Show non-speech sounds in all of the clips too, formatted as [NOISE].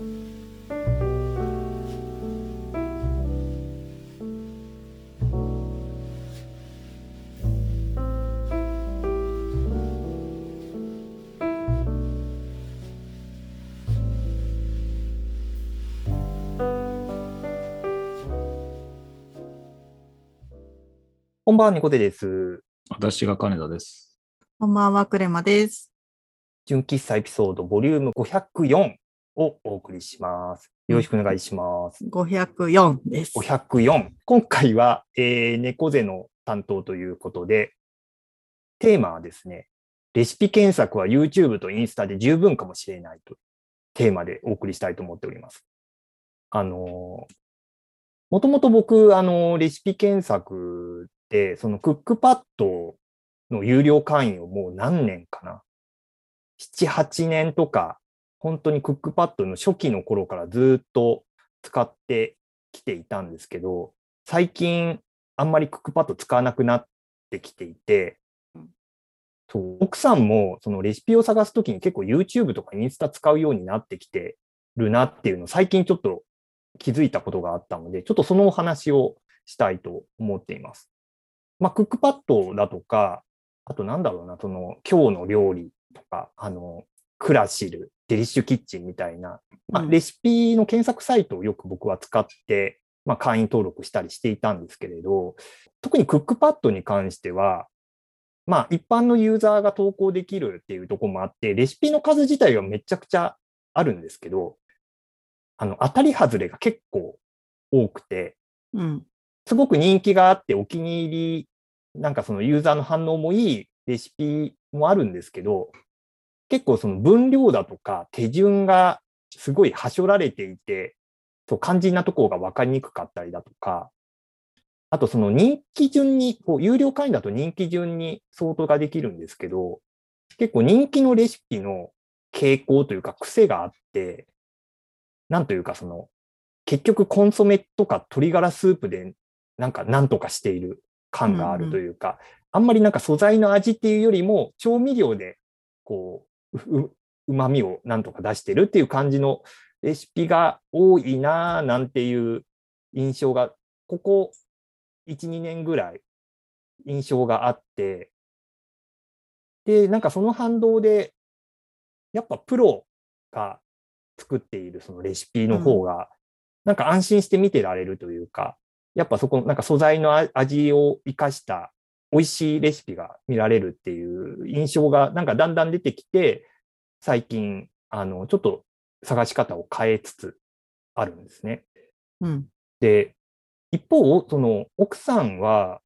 こんばんは、ニコテです。私が金田です。こんばんは、クレマです。純喫茶エピソードボリューム504をお送りします。よろしくお願いします。504です。504。今回は、えー、猫背の担当ということで、テーマはですね、レシピ検索は YouTube とインスタで十分かもしれないとテーマでお送りしたいと思っております。あのー、もともと僕、あのー、レシピ検索で、そのクックパッドの有料会員をもう何年かな ?7、8年とか、本当にクックパッドの初期の頃からずっと使ってきていたんですけど、最近あんまりクックパッド使わなくなってきていて、そう奥さんもそのレシピを探すときに結構 YouTube とかインスタ使うようになってきてるなっていうのを最近ちょっと気づいたことがあったので、ちょっとそのお話をしたいと思っています。まあ、クックパッドだとか、あとなんだろうな、その今日の料理とか、あの、クラシル、デリッシュキッチンみたいな、まあ、レシピの検索サイトをよく僕は使って、まあ、会員登録したりしていたんですけれど、特にクックパッドに関しては、まあ、一般のユーザーが投稿できるっていうところもあって、レシピの数自体はめちゃくちゃあるんですけど、あの、当たり外れが結構多くて、うん、すごく人気があってお気に入り、なんかそのユーザーの反応もいいレシピもあるんですけど、結構その分量だとか手順がすごいはしょられていて、そう肝心なところが分かりにくかったりだとか、あとその人気順に、こう有料会員だと人気順に相当ができるんですけど、結構人気のレシピの傾向というか癖があって、なんというかその、結局コンソメとか鶏ガラスープでなんか何とかしている感があるというか、うんうん、あんまりなんか素材の味っていうよりも調味料でこう、う、まみをなんとか出してるっていう感じのレシピが多いなぁなんていう印象が、ここ1、2年ぐらい印象があって、で、なんかその反動で、やっぱプロが作っているそのレシピの方が、なんか安心して見てられるというか、やっぱそこ、なんか素材の味を生かした美味しいレシピが見られるっていう印象がなんかだんだん出てきて、最近、あの、ちょっと探し方を変えつつあるんですね。うん、で、一方、その奥さんは、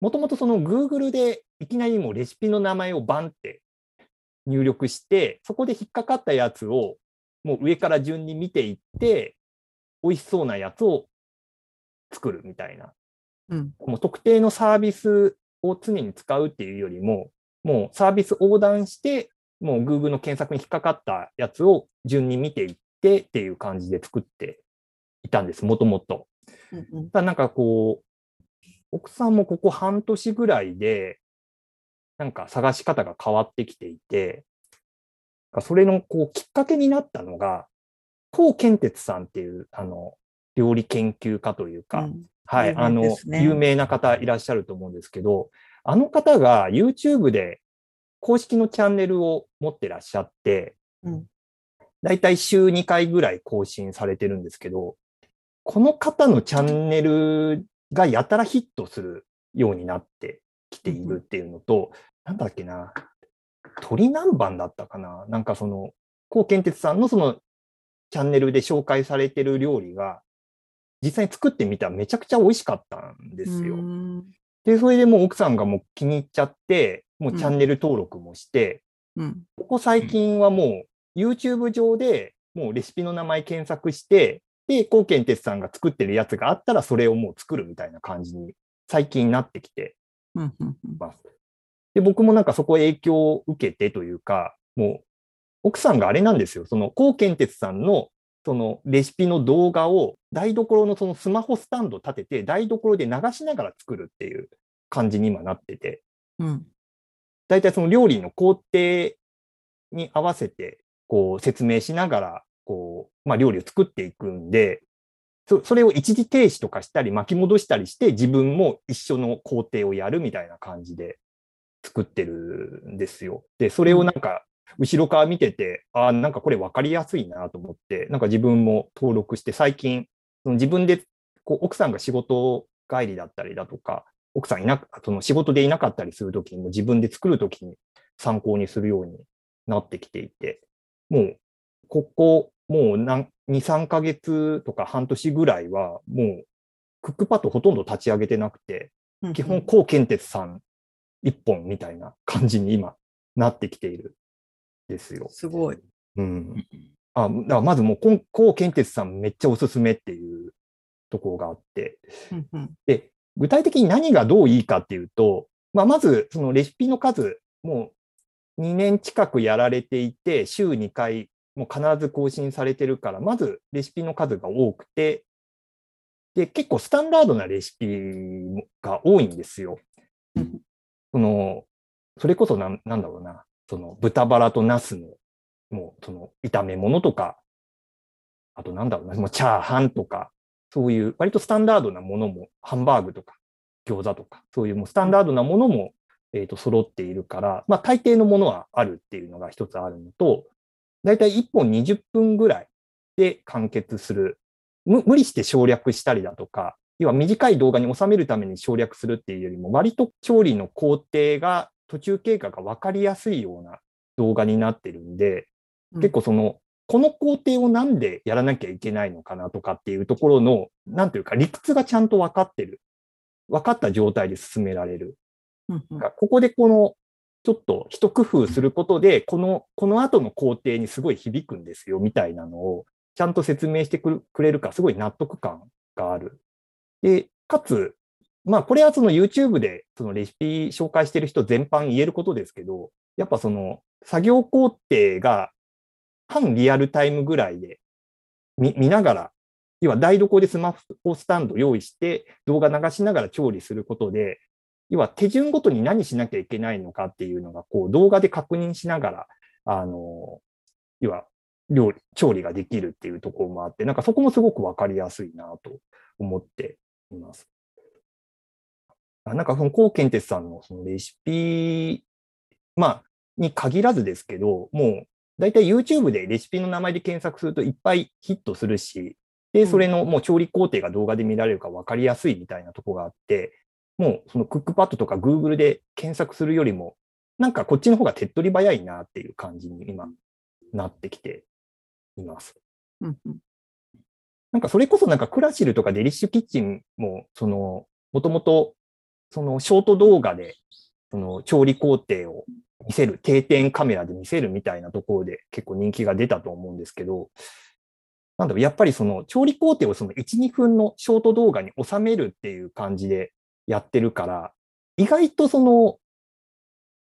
もともとその Google でいきなりもうレシピの名前をバンって入力して、そこで引っかかったやつをもう上から順に見ていって、美味しそうなやつを作るみたいな。うん、もう特定のサービスを常に使うっていうよりも、もうサービス横断して、もう Google の検索に引っかかったやつを順に見ていってっていう感じで作っていたんです、もともと。うんうん、ただなんかこう、奥さんもここ半年ぐらいで、なんか探し方が変わってきていて、それのこうきっかけになったのが、高健哲さんっていう、あの、料理研究家というか、うん、はい、あの、有名な方いらっしゃると思うんですけど、あの方が YouTube で公式のチャンネルを持ってらっしゃって、うん、だいたい週2回ぐらい更新されてるんですけど、この方のチャンネルがやたらヒットするようになってきているっていうのと、うん、なんだっけな、鳥南蛮だったかななんかその、高健哲さんのそのチャンネルで紹介されてる料理が、実際に作ってみたらめちゃくちゃ美味しかったんですよ。で、それでもう奥さんがもう気に入っちゃって、もうチャンネル登録もして、うん、ここ最近はもう YouTube 上でもうレシピの名前検索して、で、高健哲さんが作ってるやつがあったらそれをもう作るみたいな感じに最近なってきてます。で、僕もなんかそこ影響を受けてというか、もう奥さんがあれなんですよ。その高健哲さんのそのレシピの動画を台所のそのスマホスタンド立てて台所で流しながら作るっていう感じに今なってて、うん、大体その料理の工程に合わせてこう説明しながらここう、まあ、料理を作っていくんで、そそれを一時停止とかしたり巻き戻したりして自分も一緒の工程をやるみたいな感じで作ってるんですよ。で、それをなんか後ろから見てて、ああ、なんかこれ分かりやすいなと思って、なんか自分も登録して最近、その自分でこう奥さんが仕事帰りだったりだとか、奥さんいなその仕事でいなかったりするときにも自分で作るときに参考にするようになってきていて、もうここもう何2、3ヶ月とか半年ぐらいは、もうクックパッドほとんど立ち上げてなくて、うん基本、高健鉄さん一本みたいな感じに今なってきている。んですよ。すごい。うん。あ、だからまずもうこん、高健鉄さんめっちゃおすすめっていうところがあって、うんうんで、具体的に何がどういいかっていうと、まあ、まずそのレシピの数、もう2年近くやられていて、週2回もう必ず更新されてるから、まずレシピの数が多くて、で、結構スタンダードなレシピが多いんですようん。その、それこそなんなんだろうな、その豚バラとナスの、もうその炒め物とか、あとなんだろうな、もうチャーハンとか、そういう割とスタンダードなものも、ハンバーグとか餃子とか、そういうもうスタンダードなものも、えっ、と、揃っているから、まあ大抵のものはあるっていうのが一つあるのと、だいたい1本20分ぐらいで完結する。無理して省略したりだとか、要は短い動画に収めるために省略するっていうよりも、割と調理の工程が、途中経過が分かりやすいような動画になってるんで、結構その、この工程をなんでやらなきゃいけないのかなとかっていうところの、なんていうか理屈がちゃんと分かってる。分かった状態で進められる。ここでこの、ちょっと一工夫することで、この、この後の工程にすごい響くんですよ、みたいなのを、ちゃんと説明してくれるから、すごい納得感がある。で、かつ、まあ、これはその YouTube でそのレシピ紹介してる人全般言えることですけど、やっぱその作業工程が半リアルタイムぐらいで見ながら、要は台所でスマホスタンド用意して動画流しながら調理することで、要は手順ごとに何しなきゃいけないのかっていうのが、こう動画で確認しながら、あの、要は料理、調理ができるっていうところもあって、なんかそこもすごくわかりやすいなと思っています。あなんかその高健哲さんのそのレシピ、まあ、に限らずですけど、もう大体 YouTube でレシピの名前で検索するといっぱいヒットするし、で、それのもう調理工程が動画で見られるから分かりやすいみたいなところがあって、もうそのクックパッドとか Google で検索するよりも、なんかこっちの方が手っ取り早いなっていう感じに今なってきています。うんうんなんかそれこそなんかクラシルとかデリッシュキッチンも、その、もともと、そのショート動画で、その調理工程を見せる、定点カメラで見せるみたいなところで結構人気が出たと思うんですけど、なんだろう、やっぱりその調理工程をその1、2分のショート動画に収めるっていう感じでやってるから、意外とその、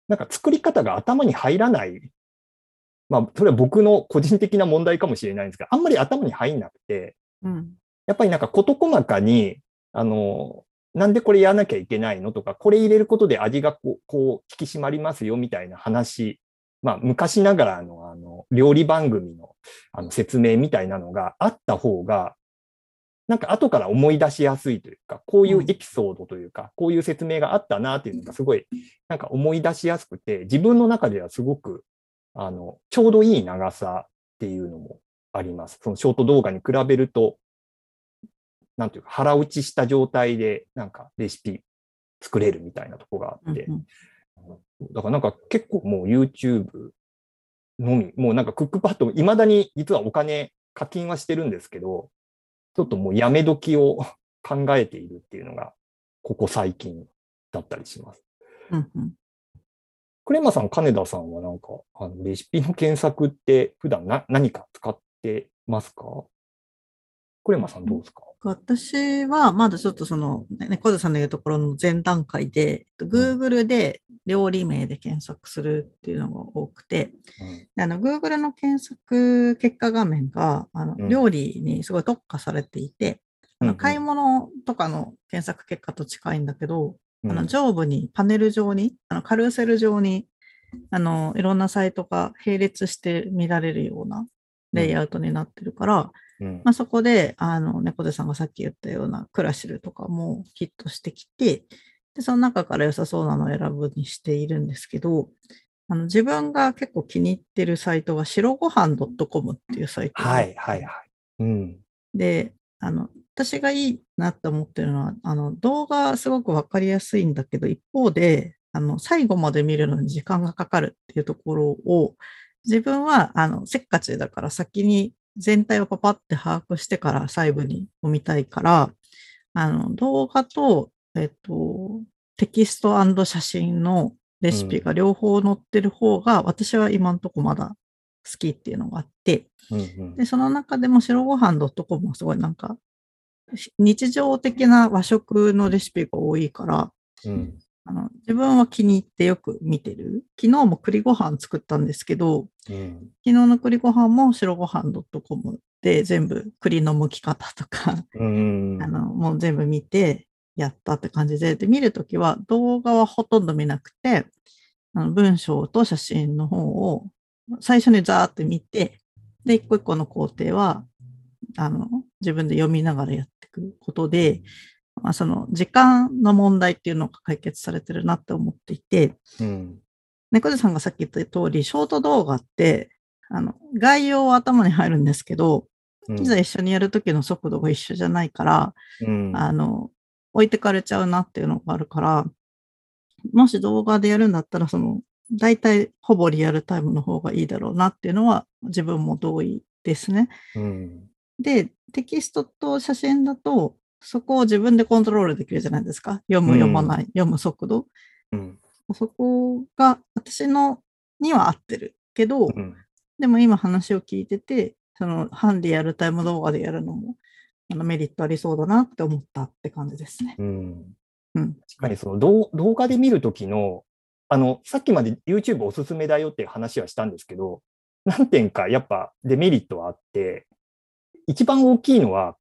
なんか作り方が頭に入らない。まあ、それは僕の個人的な問題かもしれないんですが、あんまり頭に入んなくて、うんやっぱりなんか事細かに、あの、なんでこれやらなきゃいけないのとか、これ入れることで味がこう、こう引き締まりますよみたいな話、まあ昔ながらのあの、料理番組のあの説明みたいなのがあった方が、なんか後から思い出しやすいというか、こういうエピソードというか、こういう説明があったなっていうのがすごい、なんか思い出しやすくて、自分の中ではすごく、あの、ちょうどいい長さっていうのもあります。そのショート動画に比べると、なんていうか腹落ちした状態でなんかレシピ作れるみたいなとこがあって、うんうん。だからなんか結構もう YouTube のみ、もうなんかクックパッド、未だに実はお金課金はしてるんですけど、ちょっともうやめ時を [LAUGHS] 考えているっていうのが、ここ最近だったりします。うんうん。クレマさん、金田さんはなんか、あのレシピの検索って普段な何か使ってますか？クレマさんどうですか？私はまだちょっとその、ね猫背さんの言うところの前段階で、Google で料理名で検索するっていうのが多くて、であの Google の検索結果画面があのうん。料理にすごい特化されていて、あの買い物とかの検索結果と近いんだけど、うん。あの上部にパネル上に、あのカルーセル上にあのいろんなサイトが並列して見られるようなレイアウトになってるから、うんまあ、そこで、あの、猫背さんがさっき言ったようなクラシルとかもヒットしてきて、で、その中から良さそうなのを選ぶにしているんですけど、あの自分が結構気に入ってるサイトが白ごはん .com っていうサイトはいはいはい。うん。で、あの、私がいいなって思ってるのは、あの、動画すごくわかりやすいんだけど、一方で、あの、最後まで見るのに時間がかかるっていうところを、自分は、あの、せっかちだから先に全体をパパって把握してから細部に読みたいから、あの、動画と、えっと、テキスト写真のレシピが両方載ってる方が、私は今んとこまだ好きっていうのがあって、うんうん。で、その中でも白ご飯 .com はすごいなんか、日常的な和食のレシピが多いから、うんあの自分は気に入ってよく見てる。昨日も栗ご飯作ったんですけど、うん。昨日の栗ご飯も白ご飯 .com で全部栗の剥き方とか、うん [LAUGHS] あの、もう全部見てやったって感じで、で、見るときは動画はほとんど見なくて、あの文章と写真の方を最初にザーって見て、で、一個一個の工程は、あの、自分で読みながらやっていくことで、まあ、その時間の問題っていうのが解決されてるなって思っていて、うん。猫背さんがさっき言った通り、ショート動画って、あの、概要は頭に入るんですけど、うん。いざ一緒にやるときの速度が一緒じゃないから、うん。あの、置いてかれちゃうなっていうのがあるから、もし動画でやるんだったら、その、大体ほぼリアルタイムの方がいいだろうなっていうのは自分も同意ですね。うん。で、テキストと写真だと、そこを自分でコントロールできるじゃないですか。読む、うん読まない、読む速度。うんそこが私のには合ってるけど、うんでも今話を聞いてて、その半リアルタイム動画でやるのもあのメリットありそうだなって思ったって感じですね。うんうん。確かにその動動画で見るときの、あの、さっきまで YouTube おすすめだよっていう話はしたんですけど、何点かやっぱデメリットはあって、一番大きいのは、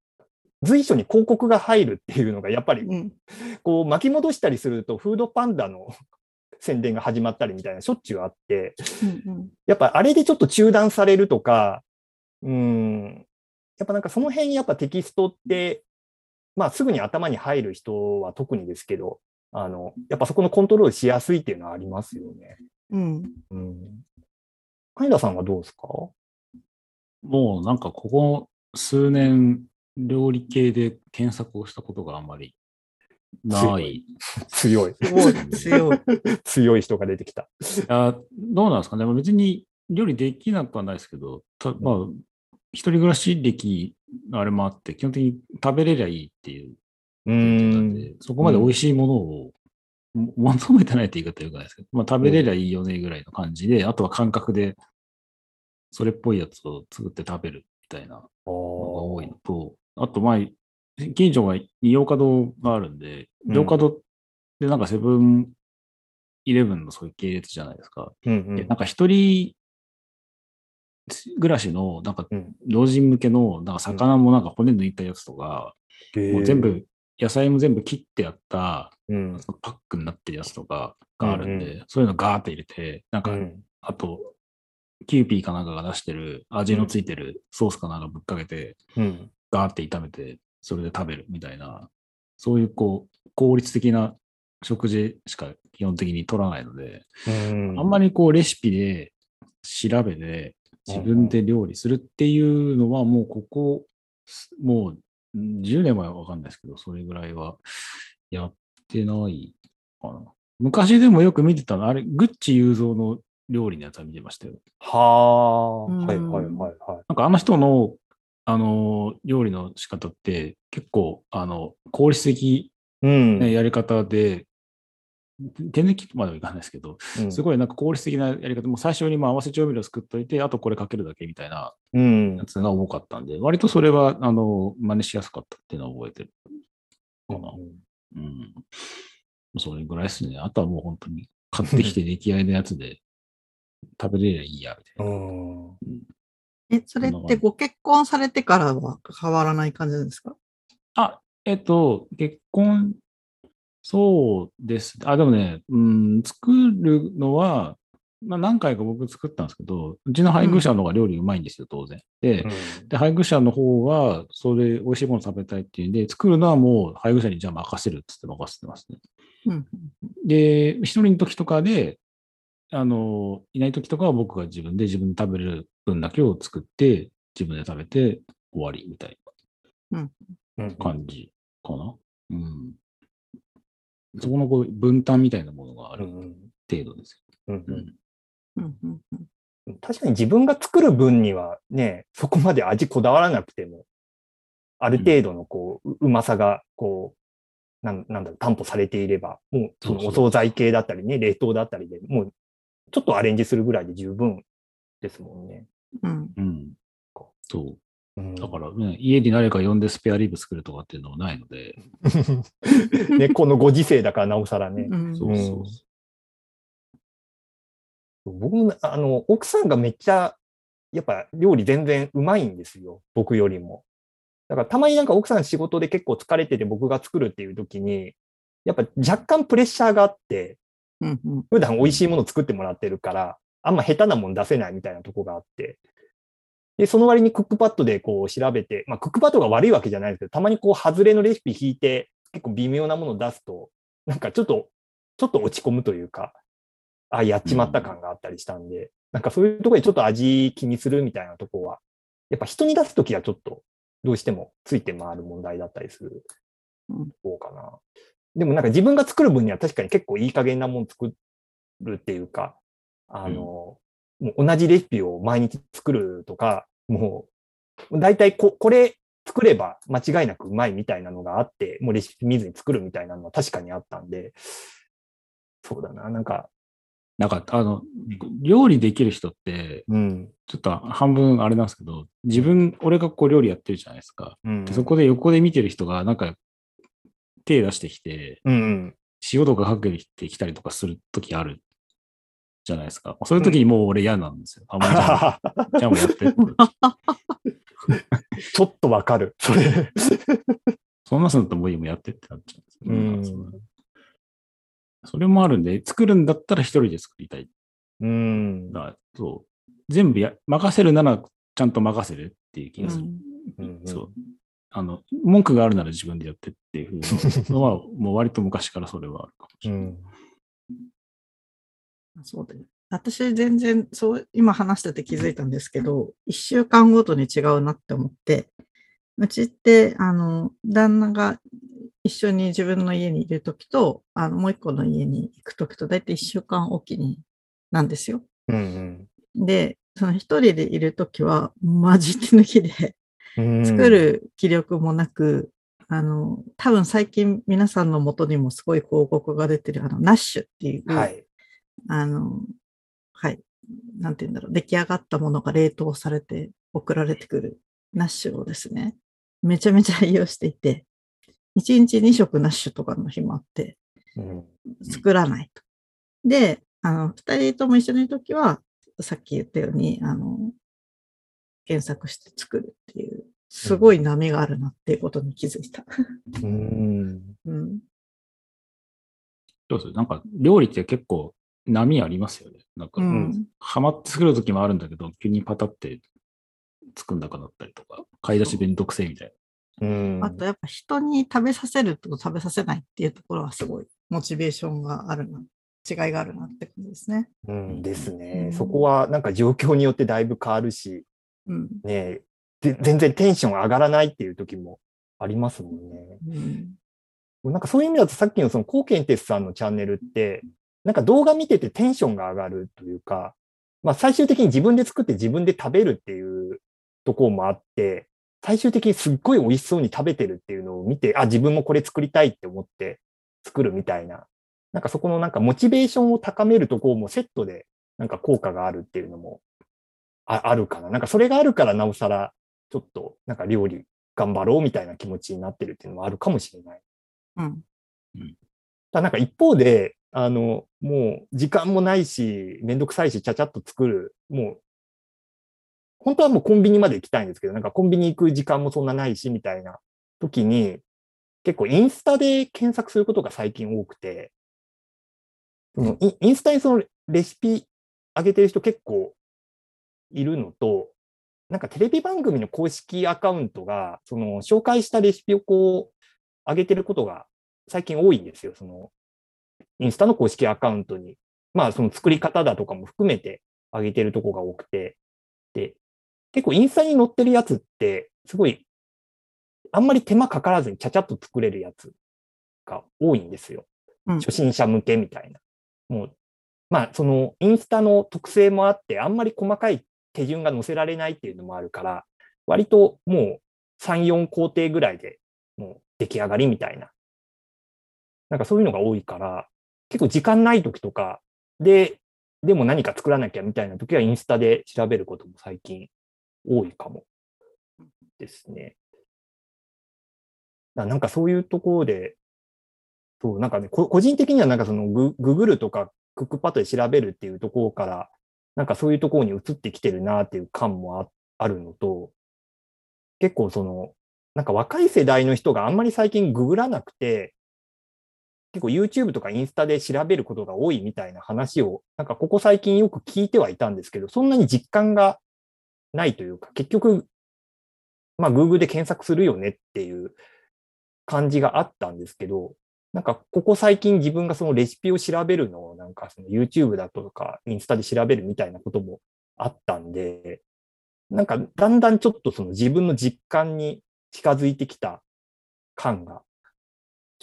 随所に広告が入るっていうのが、やっぱりうん。こう巻き戻したりすると、フードパンダの宣伝が始まったりみたいなしょっちゅうあって、うんやっぱあれでちょっと中断されるとか、うん、やっぱなんかその辺やっぱテキストって、まあすぐに頭に入る人は特にですけど、あの、やっぱそこのコントロールしやすいっていうのはありますよね。うん。うん。金田さんはどうですか？もうなんかここ数年、料理系で検索をしたことがあんまりない。強い。強い。強い [LAUGHS] 人が出てきた。あどうなんですかね。まあ別に料理できなくはないですけど、たまあ、一人暮らし歴のあれもあって、基本的に食べれりゃいいっていううんそこまで美味しいものをも求めてないって言い方よくないですけど、まあ食べれりゃいいよねぐらいの感じで、あとは感覚でそれっぽいやつを作って食べるみたいなのが多いのと、あと、まあ、近所が洋華堂があるんで、うん。洋華堂ってなんかセブンイレブンのそういう系列じゃないですか。うんうん。でなんか一人暮らしの、なんかうん。老人向けの、なんか魚もなんか骨抜いたやつとか、もう全、部、野菜も全部切ってやったうん。パックになってるやつとかがあるんで、うんそういうのガーって入れて、なんか、うん。あと、キューピーかなんかが出してる味のついてるソースかなんかぶっかけて、うんガーって炒めて、それで食べるみたいな、そういうこう、効率的な食事しか基本的に取らないので、うんあんまりこうレシピで調べて自分で料理するっていうのはもうここ、もう10年前はわかんないですけど、それぐらいはやってないかな。昔でもよく見てたの、あれ、グッチ雄三の料理のやつは見てましたよ。はあ、うんはいはいはいはい。なんかあの人の、あの、料理の仕方って結構、あの、効率的うん。なやり方で、天然キットまではいかないですけど、うんすごいなんか効率的なやり方、もう最初にまあ合わせ調味料作っといて、あとこれかけるだけみたいなうんやつが多かったんで、割とそれは、あの、真似しやすかったっていうのは覚えてるかな。うん。それぐらいですね。あとはもう本当に買ってきて [LAUGHS] 出来合いのやつで食べれりゃいいや、みたいな。うんえ、それってご結婚されてからは変わらない感じなんですか？あ、えっと、結婚、そうです。あ、でもね、うん、作るのは、まあ、何回か僕作ったんですけど、うちの配偶者の方が料理うまいんですよ、当然。で、うんで、配偶者の方は、それ、美味しいもの食べたいっていうんで、作るのはもう配偶者にじゃあ任せるっつって任せてますね。うんで、一人の時とかで、あの、いない時とかは僕が自分で自分で食べれる分だけを作って、自分で食べて終わりみたいうんな感じかな。うん。そこのこう分担みたいなものがある程度ですうんよ。うん。うんうんうん確かに自分が作る分にはね、そこまで味こだわらなくても、ある程度のこう、ううまさが、こう、なんなんだろう、担保されていれば、もうそのお惣菜系だったりね、冷凍だったりで、もうちょっとアレンジするぐらいで十分ですもんね。うんうん。そう。うんだからね、家に誰か呼んでスペアリブ作るとかっていうのはないので、ね、このご時世だからなおさらね。うんそうそうそう。僕も、あの、奥さんがめっちゃ、やっぱ料理全然うまいんですよ。僕よりも。だからたまになんか奥さん仕事で結構疲れてて僕が作るっていう時に、やっぱ若干プレッシャーがあって、うんうん普段美味しいもの作ってもらってるから、あんま下手なもん出せないみたいなとこがあって。で、その割にクックパッドでこう調べて、まあクックパッドが悪いわけじゃないですけど、たまにこう外れのレシピ引いて、結構微妙なものを出すと、なんかちょっと、ちょっと落ち込むというか、あ、やっちまった感があったりしたんで、なんかそういうところでちょっと味気にするみたいなところは、やっぱ人に出すときはちょっとどうしてもついて回る問題だったりするこかな。でもなんか自分が作る分には確かに結構いい加減なもの作るっていうか、あの、もう同じレシピを毎日作るとか、もう、大体ここれ作れば間違いなくうまいみたいなのがあって、もうレシピ見ずに作るみたいなのは確かにあったんで、そうだな、なんか、なんか、あの、料理できる人って、うん。ちょっと半分あれなんですけど、自分、俺がこう料理やってるじゃないですか。うん、でそこで横で見てる人が、なんか、手出してきて、うんうん。塩とかかけてきたりとかするときあるじゃないですか。そういうときにもう俺嫌なんですよ。あ、もうじゃあ、じゃあもうやってって。ちょっとわかる。それ。そんなすんだったらもういいもうやってってなっちゃうんですよ。そそれもあるんで、作るんだったら一人で作りたい。うん。だからそう。全部や、任せるならちゃんと任せるっていう気がする。うんそう。あの、文句があるなら自分でやってっていうふうのは、[LAUGHS] もう割と昔からそれはあるかもしれない。うん。そうだよ。私全然、そう、今話してて気づいたんですけど、一週間ごとに違うなって思って、うちって、あの、旦那が一緒に自分の家にいるときと、あの、もう一個の家に行くときと、だいたい一週間おきになんですよ。うんで、その一人でいるときは、マジ手抜きで、うん。作る気力もなく、あの、多分最近皆さんの元にもすごい広告が出てる、あの、ナッシュっていう、はい。あの、はい。なんて言うんだろう。出来上がったものが冷凍されて送られてくるナッシュをですね、めちゃめちゃ利用していて、1日2食ナッシュとかの日もあって、うん。作らないと。で、あの、二人とも一緒にいるときは、さっき言ったように、あの、検索して作るっていう、すごい波があるなっていうことに気づいた。うん。[LAUGHS] うん。どうする？なんか料理って結構波ありますよね。なんか、うん。ハマって作る時もあるんだけど、急にパタって作んなくなったりとか、買い出し弁当くせえみたいうん。あとやっぱ人に食べさせると食べさせないっていうところはすごいモチベーションがあるな、違いがあるなって感じですね。うんですうね。んそこはなんか状況によってだいぶ変わるし、うん。ねで全然テンション上がらないっていう時もありますもんね。うん。なんかそういう意味だとさっきのそのコーケンテスさんのチャンネルって、なんか動画見ててテンションが上がるというか、まあ最終的に自分で作って自分で食べるっていうところもあって、最終的にすっごい美味しそうに食べてるっていうのを見て、あ、自分もこれ作りたいって思って作るみたいな。なんかそこのなんかモチベーションを高めるところもセットでなんか効果があるっていうのもああるかな。なんかそれがあるからなおさらちょっとなんか料理頑張ろうみたいな気持ちになってるっていうのもあるかもしれない。うん。ただなんか一方で、あの、もう時間もないし、めんどくさいし、ちゃちゃっと作る。もう、本当はもうコンビニまで行きたいんですけど、なんかコンビニ行く時間もそんなないし、みたいな時に、結構インスタで検索することが最近多くて、そのインインスタにそのレシピ上げてる人結構いるのと、なんかテレビ番組の公式アカウントが、その紹介したレシピをこう、上げてることが最近多いんですよ。その、インスタの公式アカウントに。まあ、その作り方だとかも含めて上げてるとこが多くて。で、結構インスタに載ってるやつって、すごい、あんまり手間かからずにちゃちゃっと作れるやつが多いんですよ。うん初心者向けみたいな。もう、まあ、そのインスタの特性もあって、あんまり細かい手順が載せられないっていうのもあるから、割ともう3、4工程ぐらいでもう出来上がりみたいな。なんかそういうのが多いから、結構時間ない時とかで、でも何か作らなきゃみたいな時はインスタで調べることも最近多いかもですね。なんかそういうところで、そう、なんかね、個人的にはなんかそのグググルとかクックパッドで調べるっていうところから、なんかそういうところに移ってきてるなっていう感もああるのと、結構その、なんか若い世代の人があんまり最近ググらなくて、結構 YouTube とかインスタで調べることが多いみたいな話を、なんかここ最近よく聞いてはいたんですけど、そんなに実感がないというか、結局、まあ Google で検索するよねっていう感じがあったんですけど、なんかここ最近自分がそのレシピを調べるのをなんかその YouTube だとかインスタで調べるみたいなこともあったんで、なんかだんだんちょっとその自分の実感に近づいてきた感が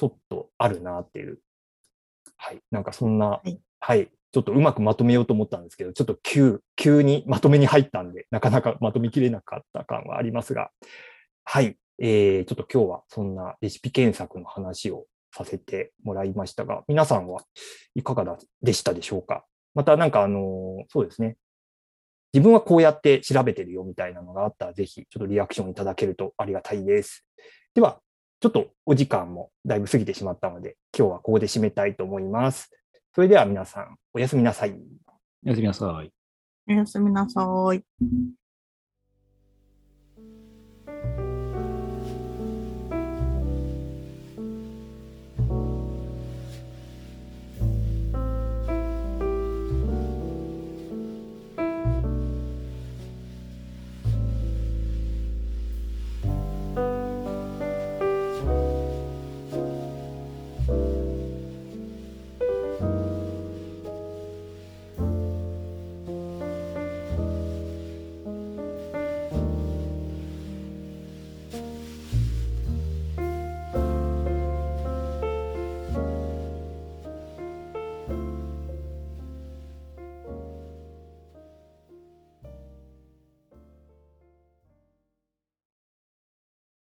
ちょっとあるなっていう。はい。なんかそんな、いはい。ちょっとうまくまとめようと思ったんですけど、ちょっと急、急にまとめに入ったんで、なかなかまとめきれなかった感はありますが、はい。えー、ちょっと今日はそんなレシピ検索の話をさせてもらいましたが、皆さんはいかがだでしたでしょうか？またなんかあのーそうですね。自分はこうやって調べてるよみたいなのがあったら、ぜひちょっとリアクションいただけるとありがたいです。では、ちょっとお時間もだいぶ過ぎてしまったので、今日はここで締めたいと思います。それでは皆さん、おやすみなさい。おやすみなさい。おやすみなさい。